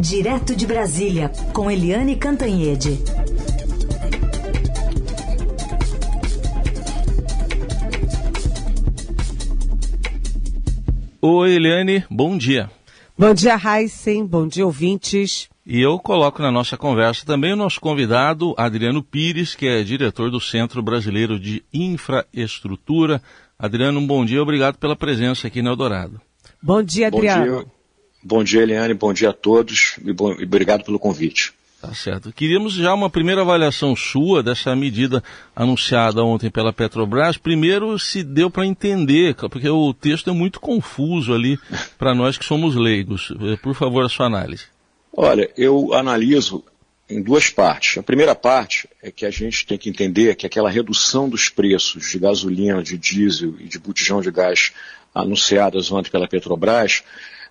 Direto de Brasília, com Eliane Cantanhede. Oi, Eliane, bom dia. Bom dia, Heisen, bom dia, ouvintes. E eu coloco na nossa conversa também o nosso convidado, Adriano Pires, que é diretor do Centro Brasileiro de Infraestrutura. Adriano, um bom dia, obrigado pela presença aqui no Eldorado. Bom dia, Adriano. Bom dia, bom dia Eliane, bom dia a todos e, bom, e obrigado pelo convite. Tá certo. Queríamos já uma primeira avaliação sua dessa medida anunciada ontem pela Petrobras. Primeiro, se deu para entender, porque o texto é muito confuso ali para nós que somos leigos. Eh, por favor, a sua análise. Olha, eu analiso em duas partes. A primeira parte é que a gente tem que entender que aquela redução dos preços de gasolina, de diesel e de botijão de gás anunciadas ontem pela Petrobras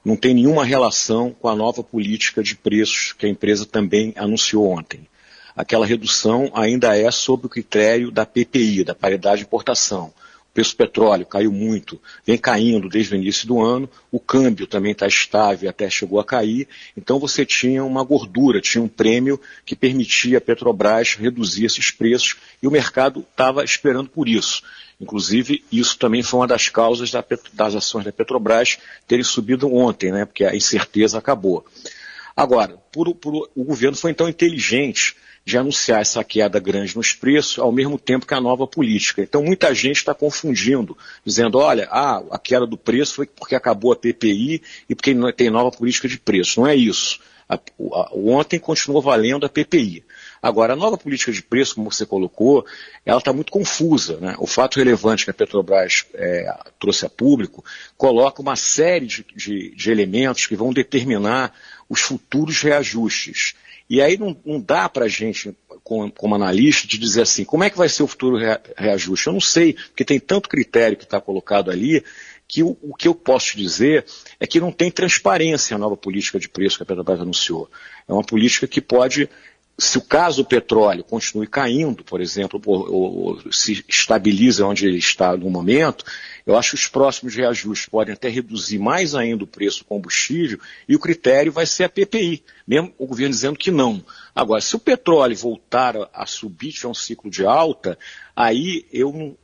não tem nenhuma relação com a nova política de preços que a empresa também anunciou ontem. Aquela redução ainda é sob o critério da PPI, da paridade de importação. O preço do petróleo caiu muito, vem caindo desde o início do ano, o câmbio também está estável, até chegou a cair, então você tinha uma gordura, tinha um prêmio que permitia a Petrobras reduzir esses preços e o mercado estava esperando por isso. Inclusive, isso também foi uma das causas da, das ações da Petrobras terem subido ontem, né, porque a incerteza acabou. Agora, por, por, o governo foi então inteligente de anunciar essa queda grande nos preços ao mesmo tempo que a nova política. Então muita gente está confundindo, dizendo, olha, ah, a queda do preço foi porque acabou a PPI e porque tem nova política de preço. Não é isso. A, a, ontem continuou valendo a PPI. Agora, a nova política de preço, como você colocou, ela está muito confusa. Né? O fato relevante que a Petrobras é, trouxe a público coloca uma série de, de, de, elementos que vão determinar os futuros reajustes. E aí não, não dá para a gente, como, como, analista, de dizer assim, como é que vai ser o futuro reajuste? Eu não sei, porque tem tanto critério que está colocado ali, que o, o, que eu posso dizer é que não tem transparência a nova política de preço que a Petrobras anunciou. É uma política que pode se o caso do petróleo continue caindo, por exemplo, ou, ou, se estabiliza onde ele está no momento, eu acho que os próximos reajustes podem até reduzir mais ainda o preço do combustível e o critério vai ser a PPI, mesmo o governo dizendo que não. Agora, se o petróleo voltar a, a subir, tiver um ciclo de alta, aí eu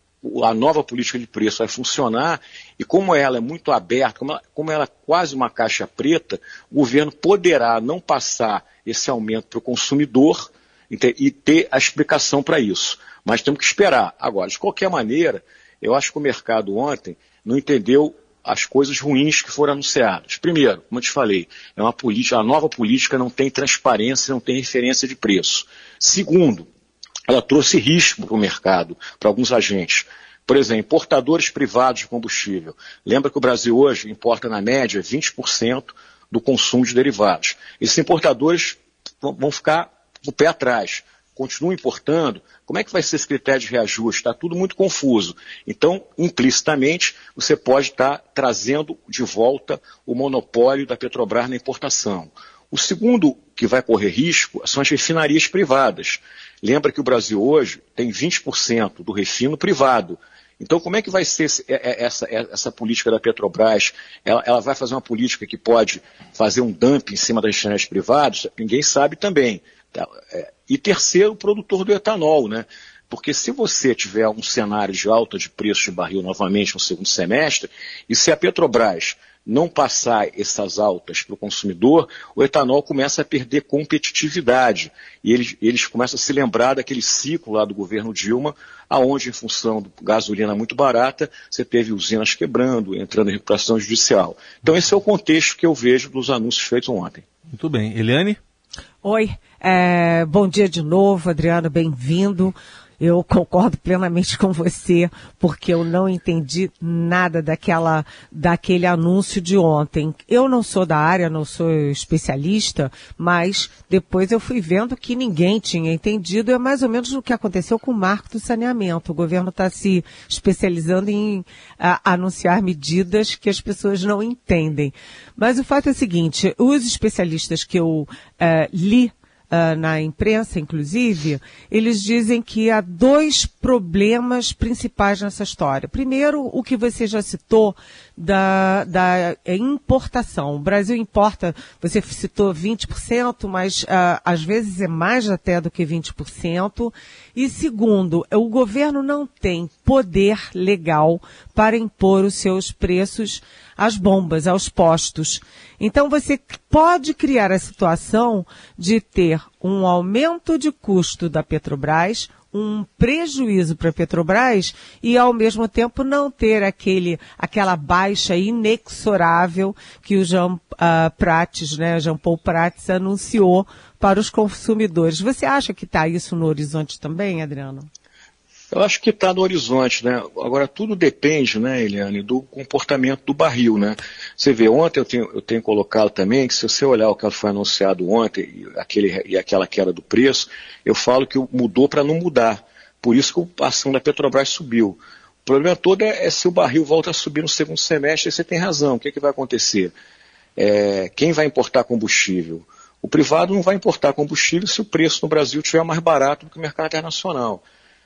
a nova política de preço vai funcionar e como ela é muito aberta, como ela, como ela é quase uma caixa preta, o governo poderá não passar esse aumento para o consumidor e ter a explicação para isso. Mas temos que esperar. Agora, de qualquer maneira, eu acho que o mercado ontem não entendeu as coisas ruins que foram anunciadas. Primeiro, como eu te falei, é uma política, a nova política não tem transparência, não tem referência de preço. Segundo, ela trouxe risco para o mercado, para alguns agentes. Por exemplo, importadores privados de combustível. Lembra que o Brasil hoje importa, na média, 20% do consumo de derivados. Esses importadores vão ficar o pé atrás, continuam importando. Como é que vai ser esse critério de reajuste? Está tudo muito confuso. Então, implicitamente, você pode estar trazendo de volta o monopólio da Petrobras na importação. O segundo que vai correr risco são as refinarias privadas. Lembra que o Brasil hoje tem 20% do refino privado. Então, como é que vai ser é, é, essa, é, essa política da Petrobras? Ela, ela, vai fazer uma política que pode fazer um dumping em cima das refinarias privadas? Ninguém sabe também. E terceiro, o produtor do etanol, né? Porque se você tiver um cenário de alta de preço de barril novamente no segundo semestre, e se a Petrobras não passar essas altas para o consumidor, o etanol começa a perder competitividade. E eles, eles começam a se lembrar daquele ciclo lá do governo Dilma, aonde, em função da gasolina muito barata, você teve usinas quebrando, entrando em recuperação judicial. Então esse é o contexto que eu vejo dos anúncios feitos ontem. Muito bem. Eliane? Oi, é, bom dia de novo, Adriano, bem-vindo. Eu concordo plenamente com você, porque eu não entendi nada daquela, daquele anúncio de ontem. Eu não sou da área, não sou especialista, mas depois eu fui vendo que ninguém tinha entendido. É mais ou menos o que aconteceu com o marco do saneamento. O governo está se especializando em a, anunciar medidas que as pessoas não entendem. Mas o fato é o seguinte, os especialistas que eu uh, li uh, na imprensa, inclusive, eles dizem que há dois problemas principais nessa história. Primeiro, o que você já citou da, da importação. O Brasil importa, você citou 20%, mas uh, às vezes é mais até do que 20%. E segundo, o governo não tem poder legal para impor os seus preços às bombas, aos postos. Então você pode criar a situação de ter um aumento de custo da Petrobras, um prejuízo para a Petrobras e ao mesmo tempo não ter aquele, aquela baixa inexorável que o Jean uh, Prates, né, Jean Paul Prates anunciou para os consumidores. Você acha que está isso no horizonte também, Adriano? Eu acho que está no horizonte, né? Agora tudo depende, né, Eliane, do comportamento do barril, né? Você vê, ontem eu tenho, eu tenho colocado também que se você olhar o que foi anunciado ontem e, aquele, e aquela queda do preço, eu falo que mudou para não mudar. Por isso que a ação da Petrobras subiu. O problema todo é, é, se o barril volta a subir no segundo semestre, você tem razão. O que, é que vai acontecer? É, quem vai importar combustível? O privado não vai importar combustível se o preço no Brasil estiver mais barato do que o mercado internacional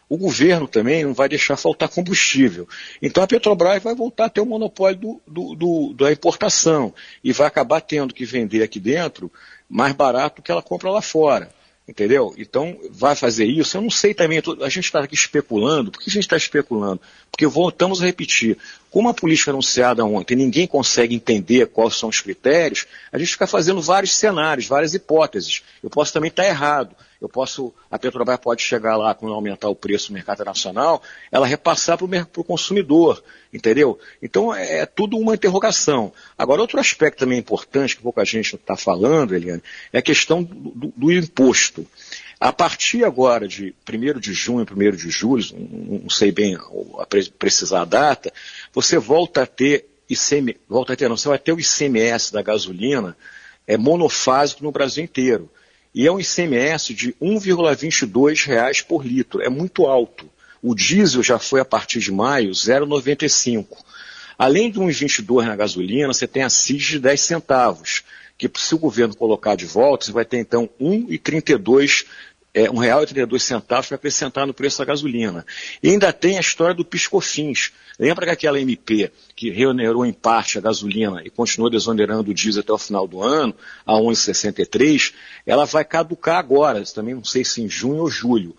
o governo também não vai deixar faltar combustível. Então a Petrobras vai voltar a ter o monopólio do, do, do, da importação e vai acabar tendo que vender aqui dentro mais barato que ela compra lá fora. Entendeu? Então, vai fazer isso? Eu não sei também, a gente está aqui especulando. Por que a gente está especulando? Porque voltamos a repetir. Como a política anunciada ontem, ninguém consegue entender quais são os critérios, a gente fica fazendo vários cenários, várias hipóteses. Eu posso também estar errado. Eu posso, a Petrobras pode chegar lá, quando aumentar o preço no mercado nacional, ela repassar para o consumidor, entendeu? Então é, é, tudo uma interrogação. Agora, outro aspecto também importante, que pouca gente está falando, Eliane, é a questão do, do, imposto. A partir agora de 1 de junho, 1 de julho, não sei bem a precisar a data, você volta a ter ICM, volta a ter, não, você vai ter o ICMS da gasolina é monofásico no Brasil inteiro e é um ICMS de R$ 1,22 por litro. É muito alto. O diesel já foi a partir de maio 0,95. Além de 1,22 na gasolina, você tem a CIS de 10 centavos, que se o governo colocar de volta, você vai ter então 1,32 é, R$ 1,32 para acrescentar no preço da gasolina. E ainda tem a história do piscofins. Lembra que aquela MP que reonerou em parte a gasolina e continuou desonerando o diesel até o final do ano, a 11,63, ela vai caducar agora, também não sei se em junho ou julho.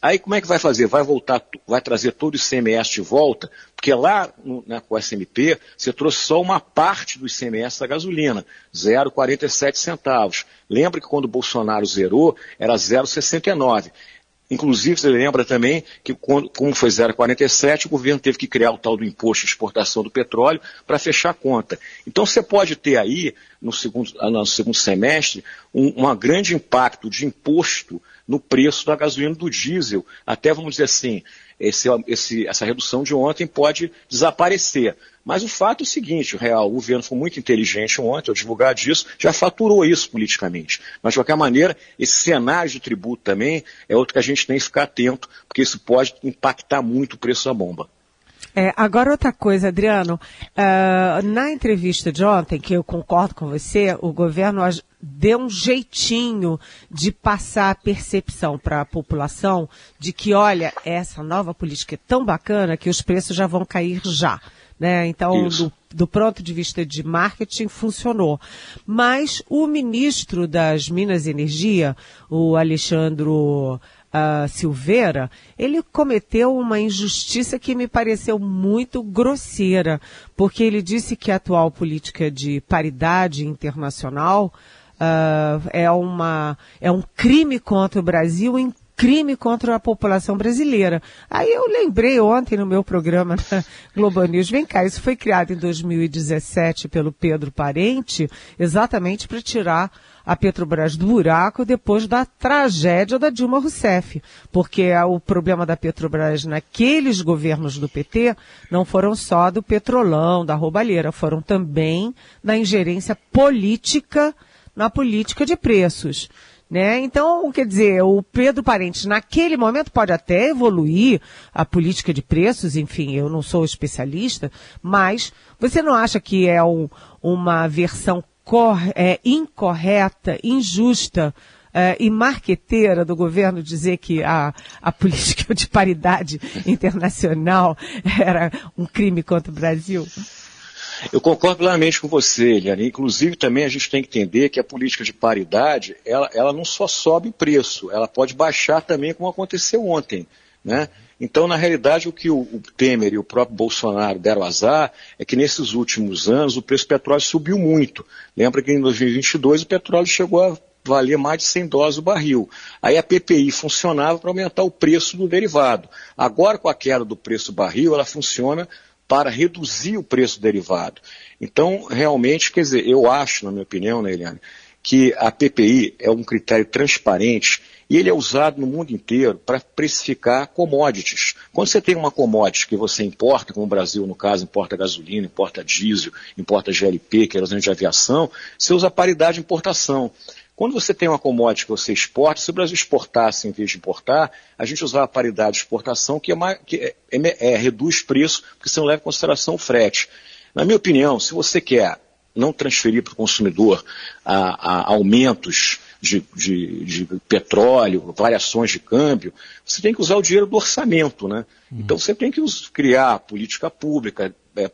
Aí como é que vai fazer? Vai voltar, vai trazer todo o ICMS de volta? Porque lá no, né, com o SMP, você trouxe só uma parte do ICMS da gasolina, 0,47 centavos. Lembra que quando o Bolsonaro zerou, era 0,69. Inclusive, você lembra também que, quando, como foi 0,47, o governo teve que criar o tal do imposto de exportação do petróleo para fechar a conta. Então, você pode ter aí, no segundo, no segundo semestre, um, um grande impacto de imposto no preço da gasolina do diesel. Até, vamos dizer assim, esse, esse, essa redução de ontem pode desaparecer. Mas o fato é o seguinte, o real, o governo foi muito inteligente ontem ao divulgar disso, já faturou isso politicamente. Mas, de qualquer maneira, esse cenário de tributo também é outro que a gente tem que ficar atento, porque isso pode impactar muito o preço da bomba. É, agora outra coisa, Adriano, uh, na entrevista de ontem, que eu concordo com você, o governo deu um jeitinho de passar a percepção para a população de que, olha, essa nova política é tão bacana que os preços já vão cair já. Né? Então, do, do ponto de vista de marketing, funcionou. Mas o ministro das Minas e Energia, o Alexandre uh, Silveira, ele cometeu uma injustiça que me pareceu muito grosseira, porque ele disse que a atual política de paridade internacional uh, é, uma, é um crime contra o Brasil em crime contra a população brasileira. Aí eu lembrei ontem no meu programa na Globo News, vem cá, isso foi criado em 2017 pelo Pedro Parente, exatamente para tirar a Petrobras do buraco depois da tragédia da Dilma Rousseff, porque o problema da Petrobras naqueles governos do PT não foram só do petrolão, da roubalheira, foram também da ingerência política na política de preços. Né? Então, quer dizer, o Pedro Parentes, naquele momento, pode até evoluir a política de preços, enfim, eu não sou especialista, mas você não acha que é um, uma versão é, incorreta, injusta e marqueteira do governo dizer que a, a política de paridade internacional era um crime contra o Brasil? Eu concordo plenamente com você, Eliane. Inclusive, também a gente tem que entender que a política de paridade, ela, ela não só sobe preço, ela pode baixar também, como aconteceu ontem. Né? Então, na realidade, o que o, Temer e o próprio Bolsonaro deram azar é que nesses últimos anos o preço do petróleo subiu muito. Lembra que em 2022 o petróleo chegou a valer mais de 100 dólares o barril. Aí a PPI funcionava para aumentar o preço do derivado. Agora, com a queda do preço do barril, ela funciona para reduzir o preço do derivado. Então, realmente, quer dizer, eu acho, na minha opinião, né, Eliane, que a PPI é um critério transparente e ele é usado no mundo inteiro para precificar commodities. Quando você tem uma commodity que você importa, como o Brasil, no caso, importa gasolina, importa diesel, importa GLP, que é de aviação, você usa paridade de importação. Quando você tem uma commodity que você exporta, se o Brasil exportasse em vez de importar, a gente usava a paridade de exportação, que, é, que é, é, é, reduz preço, porque você não leva em consideração o frete. Na minha opinião, se você quer não transferir para o consumidor a, a aumentos de, de, de, petróleo, variações de câmbio, você tem que usar o dinheiro do orçamento, né? Uhum. Então você tem que criar política pública, é,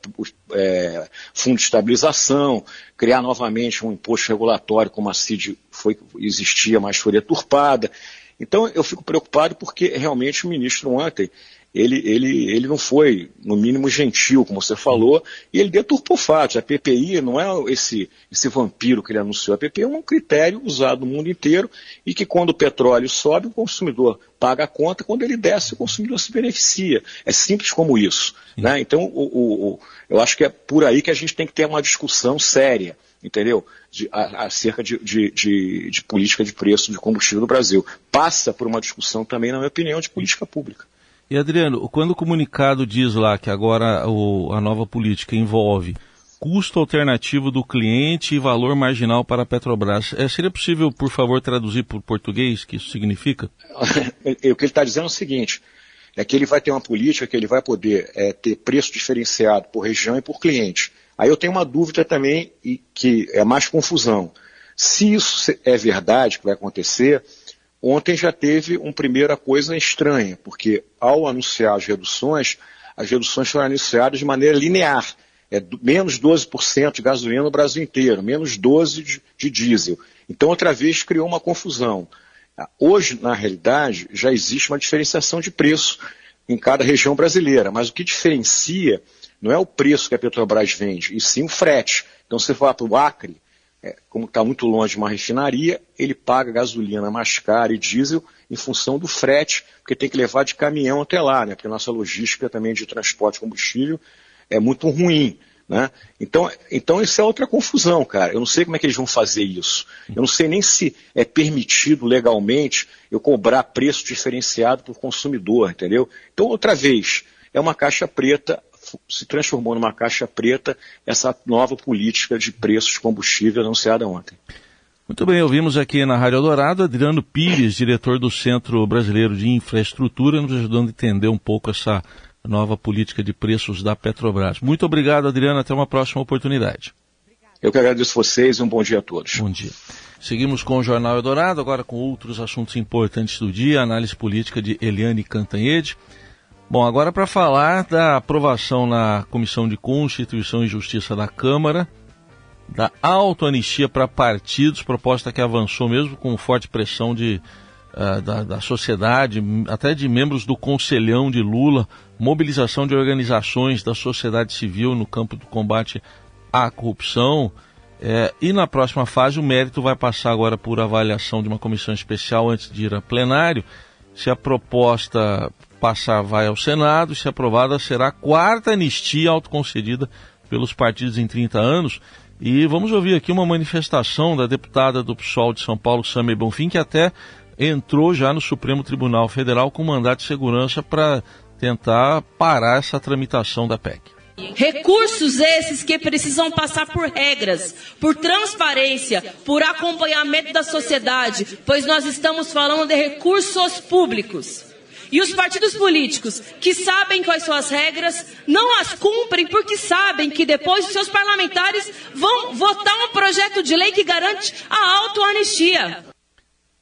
é, fundo de estabilização, criar novamente um imposto regulatório como a CID foi, existia, mas foi deturpada. Então eu fico preocupado porque realmente o ministro ontem ele, ele, ele não foi, no mínimo, gentil, como você falou, e ele deturpou fatos. A PPI não é esse, esse vampiro que ele anunciou. A PPI é um critério usado no mundo inteiro e que quando o petróleo sobe, o consumidor paga a conta, quando ele desce, o consumidor se beneficia. É simples como isso. Né? Então, o, o, eu acho que é por aí que a gente tem que ter uma discussão séria entendeu? De, a, acerca de, de, de, de, política de preço de combustível no Brasil. Passa por uma discussão também, na minha opinião, de política pública. E Adriano, quando o comunicado diz lá que agora o, a nova política envolve custo alternativo do cliente e valor marginal para a Petrobras, é, seria possível, por favor, traduzir para o português o que isso significa? o que ele está dizendo é o seguinte, é que ele vai ter uma política que ele vai poder é, ter preço diferenciado por região e por cliente. Aí eu tenho uma dúvida também, e que é mais confusão. Se isso é verdade que vai acontecer, Ontem já teve uma primeira coisa estranha, porque ao anunciar as reduções, as reduções foram anunciadas de maneira linear. É menos 12% de gasolina no Brasil inteiro, menos 12% de, de diesel. Então, outra vez, criou uma confusão. Hoje, na realidade, já existe uma diferenciação de preço em cada região brasileira, mas o que diferencia não é o preço que a Petrobras vende, e sim o frete. Então, você vai para o Acre, é, como está muito longe de uma refinaria, ele paga gasolina mais cara e diesel em função do frete, porque tem que levar de caminhão até lá, né? Porque nossa logística também de transporte de combustível é muito ruim. Né? Então, então isso é outra confusão, cara. Eu não sei como é que eles vão fazer isso. Eu não sei nem se é permitido legalmente eu cobrar preço diferenciado por consumidor, entendeu? Então, outra vez, é uma caixa preta se transformou numa caixa preta essa nova política de preços de combustível anunciada ontem. Muito bem, ouvimos aqui na Rádio Dourado Adriano Pires, diretor do Centro Brasileiro de Infraestrutura, nos ajudando a entender um pouco essa nova política de preços da Petrobras. Muito obrigado, Adriano. Até uma próxima oportunidade. Eu que agradeço vocês e um bom dia a todos. Bom dia. Seguimos com o Jornal Eldorado, agora com outros assuntos importantes do dia, análise política de Eliane Cantanhede. Bom, agora para falar da aprovação na Comissão de Constituição e Justiça da Câmara da autoanistia para partidos, proposta que avançou mesmo com forte pressão de, uh, da, da sociedade, até de membros do Conselhão de Lula, mobilização de organizações da sociedade civil no campo do combate à corrupção. É, e na próxima fase, o mérito vai passar agora por avaliação de uma comissão especial antes de ir a plenário. Se a proposta passar vai ao Senado, se aprovada será a quarta anistia autoconcedida pelos partidos em 30 anos. E vamos ouvir aqui uma manifestação da deputada do PSOL de São Paulo, Samir Bonfim, que até entrou já no Supremo Tribunal Federal com mandato de segurança para tentar parar essa tramitação da PEC. Recursos esses que precisam passar por regras, por transparência, por acompanhamento da sociedade, pois nós estamos falando de recursos públicos. E os partidos políticos que sabem quais são as regras não as cumprem porque sabem que depois os seus parlamentares vão votar um projeto de lei que garante a autoanistia.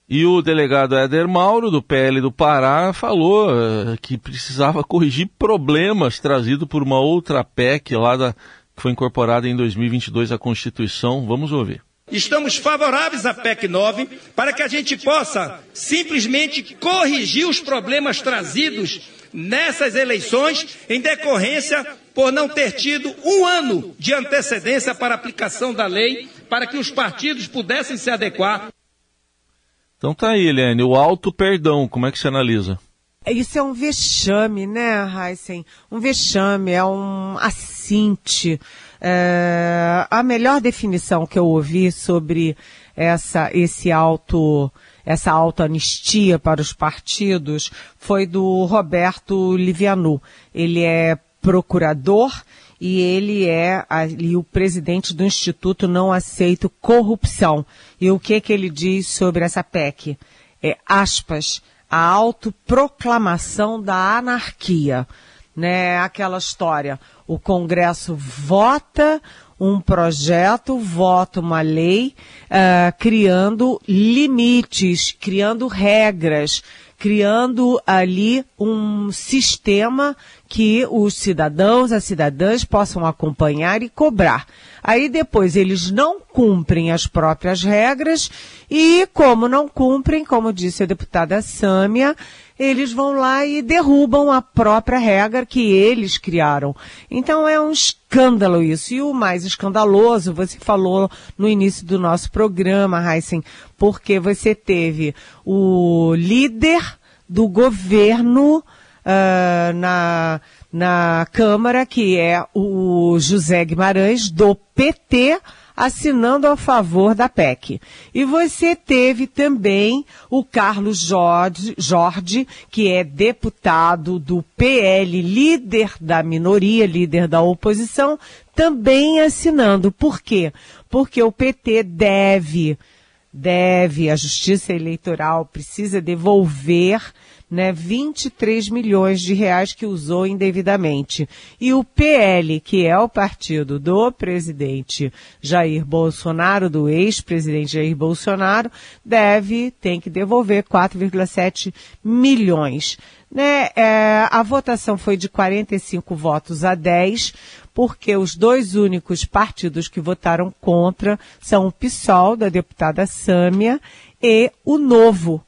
E o delegado Éder Mauro, do PL do Pará, falou uh, que precisava corrigir problemas trazidos por uma outra PEC lá da, que foi incorporada em 2022 à Constituição. Vamos ouvir. Estamos favoráveis à PEC 9 para que a gente possa simplesmente corrigir os problemas trazidos nessas eleições em decorrência por não ter tido um ano de antecedência para a aplicação da lei, para que os partidos pudessem se adequar. Então tá aí, Eliane, o alto perdão, como é que você analisa? Isso é um vexame, né, Heisen? Um vexame, é um assinte. É, a melhor definição que eu ouvi sobre essa, esse auto, essa autoanistia para os partidos foi do Roberto Livianu. Ele é procurador e ele é ali o presidente do Instituto Não Aceito Corrupção. E o que que ele diz sobre essa PEC? É, aspas, a autoproclamação da anarquia. Né? Aquela história. O Congresso vota um projeto, vota uma lei, uh, criando limites, criando regras, criando ali um sistema que os cidadãos, as cidadãs possam acompanhar e cobrar. Aí depois eles não cumprem as próprias regras e como não cumprem, como disse a deputada Sâmia, eles vão lá e derrubam a própria regra que eles criaram. Então é um escândalo isso. E o mais escandaloso, você falou no início do nosso programa, Heisen, porque você teve o líder do governo uh, na, na Câmara, que é o José Guimarães, do PT, assinando a favor da PEC. E você teve também o Carlos Jorge, Jorge, que é deputado do PL, líder da minoria, líder da oposição, também assinando. Por quê? Porque o PT deve, deve, a Justiça Eleitoral precisa devolver né, 23 milhões de reais que usou indevidamente. E o PL, que é o partido do presidente Jair Bolsonaro, do ex-presidente Jair Bolsonaro, deve, tem que devolver 4,7 milhões. Né, é, a votação foi de 45 votos a 10, porque os dois únicos partidos que votaram contra são o PSOL, da deputada Sâmia, e o Novo,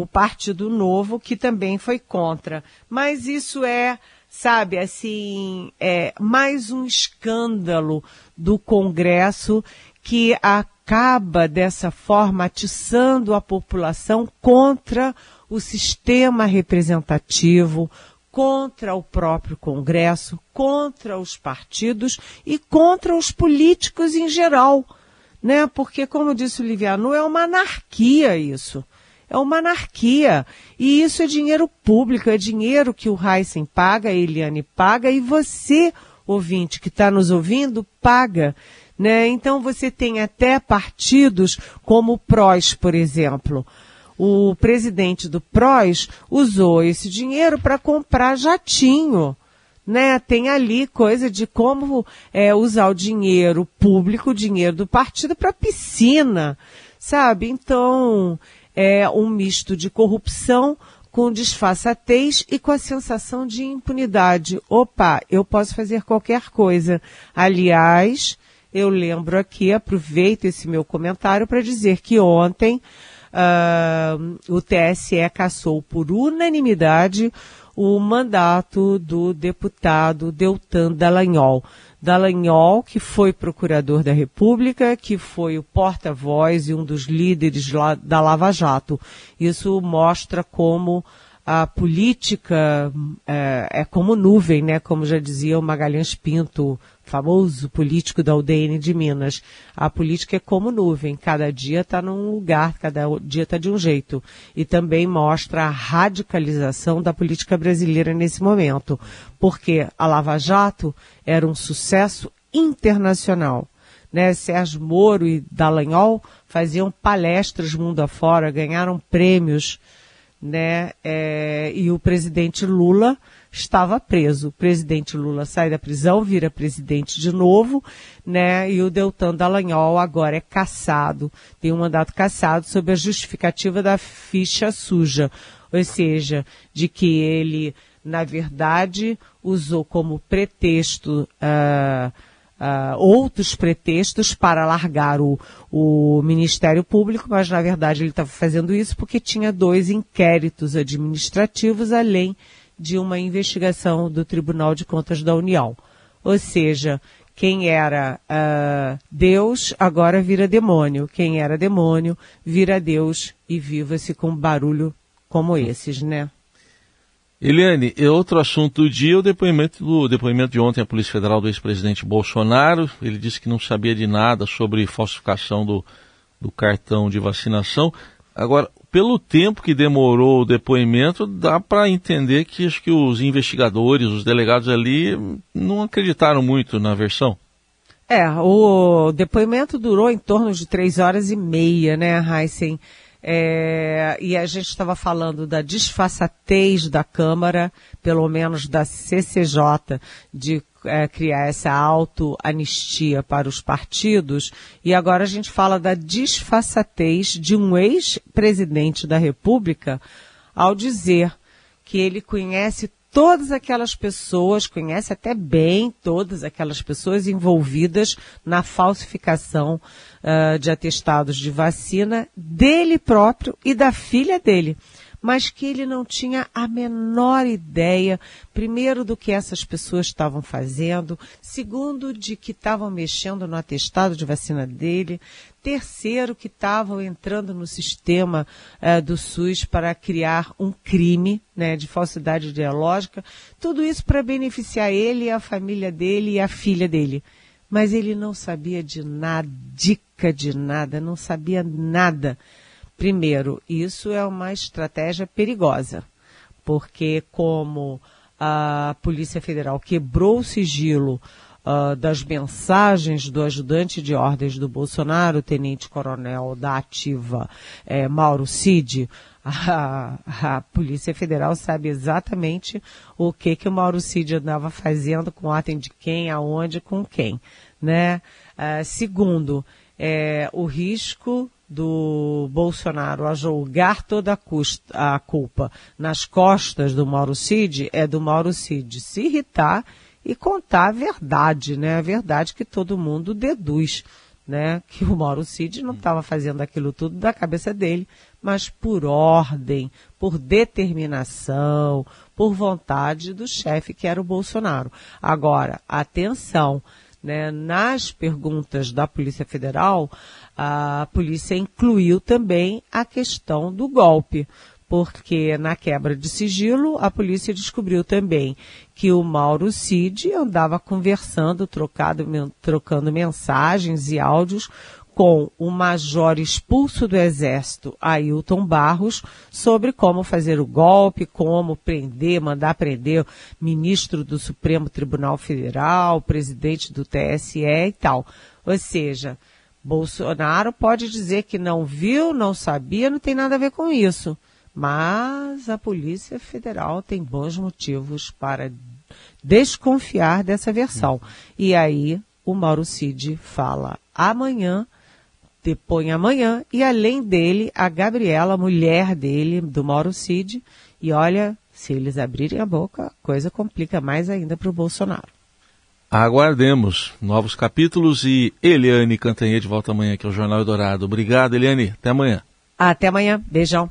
o Partido Novo, que também foi contra. Mas isso é, sabe, assim, é mais um escândalo do Congresso que acaba dessa forma atiçando a população contra o sistema representativo, contra o próprio Congresso, contra os partidos e contra os políticos em geral, né? Porque, como disse o Liviano, é uma anarquia isso. É uma anarquia. E isso é dinheiro público, é dinheiro que o Heisen paga, a Eliane paga e você, ouvinte que está nos ouvindo, paga. Né? Então você tem até partidos como o PROS, por exemplo. O presidente do PROS usou esse dinheiro para comprar jatinho. Né? Tem ali coisa de como é, usar o dinheiro público, o dinheiro do partido para piscina, sabe? Então, é um misto de corrupção com disfarçatez e com a sensação de impunidade. Opa, eu posso fazer qualquer coisa. Aliás, eu lembro aqui, aproveito esse meu comentário para dizer que ontem uh, o TSE cassou por unanimidade o mandato do deputado Deltan Dallagnol. Dallagnol, que foi procurador da República, que foi o porta-voz e um dos líderes da Lava Jato. Isso mostra como a política é, é, como nuvem, né? Como já dizia o Magalhães Pinto, famoso político da UDN de Minas. A política é como nuvem, cada dia está num lugar, cada dia está de um jeito. E também mostra a radicalização da política brasileira nesse momento, porque a Lava Jato era um sucesso internacional. Né? Sérgio Moro e Dallagnol faziam palestras mundo afora, ganharam prêmios, né? É, e o presidente Lula estava preso. O presidente Lula sai da prisão, vira presidente de novo, né? E o Deltan Dallagnol agora é caçado, tem um mandato caçado sob a justificativa da ficha suja, ou seja, de que ele, na verdade, usou como pretexto uh, uh, outros pretextos para largar o, o Ministério Público, mas na verdade ele estava fazendo isso porque tinha dois inquéritos administrativos além de uma investigação do Tribunal de Contas da União. Ou seja, quem era uh, Deus agora vira demônio. Quem era demônio vira Deus e viva-se com barulho como esses, né? Eliane, outro assunto do dia, o depoimento, do, depoimento de ontem à Polícia Federal do ex-presidente Bolsonaro. Ele disse que não sabia de nada sobre falsificação do, do cartão de vacinação. Agora, pelo tempo que demorou o depoimento, dá para entender que acho que os investigadores, os delegados ali, não acreditaram muito na versão. É, o depoimento durou em torno de três horas e meia, né, Heisen? É, e a gente estava falando da disfarçatez da Câmara, pelo menos da CCJ, de é, criar essa auto-anistia para os partidos, e agora a gente fala da disfarçatez de um ex-presidente da República ao dizer que ele conhece todas aquelas pessoas, conhece até bem todas aquelas pessoas envolvidas na falsificação uh, de atestados de vacina dele próprio e da filha dele. Mas que ele não tinha a menor ideia, primeiro, do que essas pessoas estavam fazendo, segundo, de que estavam mexendo no atestado de vacina dele, terceiro, que estavam entrando no sistema uh, do SUS para criar um crime né, de falsidade ideológica, tudo isso para beneficiar ele, a família dele e a filha dele. Mas ele não sabia de nada, dica de nada, não sabia nada Primeiro, isso é uma estratégia perigosa, porque como a Polícia Federal quebrou o sigilo uh, das mensagens do ajudante de ordens do Bolsonaro, tenente-coronel da ativa eh, Mauro Cid, a, a, Polícia Federal sabe exatamente o que que o Mauro Cid andava fazendo, com ordem de quem, aonde, com quem, né? Uh, segundo, é, o risco do Bolsonaro a julgar toda a, custa, a culpa nas costas do Mauro Cid é do Mauro Cid se irritar e contar a verdade, né? A verdade que todo mundo deduz, né? Que o Mauro Cid não estava fazendo aquilo tudo da cabeça dele, mas por ordem, por determinação, por vontade do chefe que era o Bolsonaro. Agora, atenção, né? Nas perguntas da Polícia Federal, a polícia incluiu também a questão do golpe, porque na quebra de sigilo a polícia descobriu também que o Mauro Cid andava conversando, trocado, trocando mensagens e áudios com o major expulso do Exército, Ailton Barros, sobre como fazer o golpe, como prender, mandar prender ministro do Supremo Tribunal Federal, presidente do TSE e tal. Ou seja, Bolsonaro pode dizer que não viu, não sabia, não tem nada a ver com isso. Mas a Polícia Federal tem bons motivos para desconfiar dessa versão. E aí o Mauro Cid fala amanhã, depõe amanhã, e além dele, a Gabriela, mulher dele, do Mauro Cid, e olha, se eles abrirem a boca, a coisa complica mais ainda para o Bolsonaro. Aguardemos novos capítulos e Eliane Cantanhede volta amanhã aqui ao Jornal Dourado. Obrigado, Eliane. Até amanhã. Até amanhã. Beijão.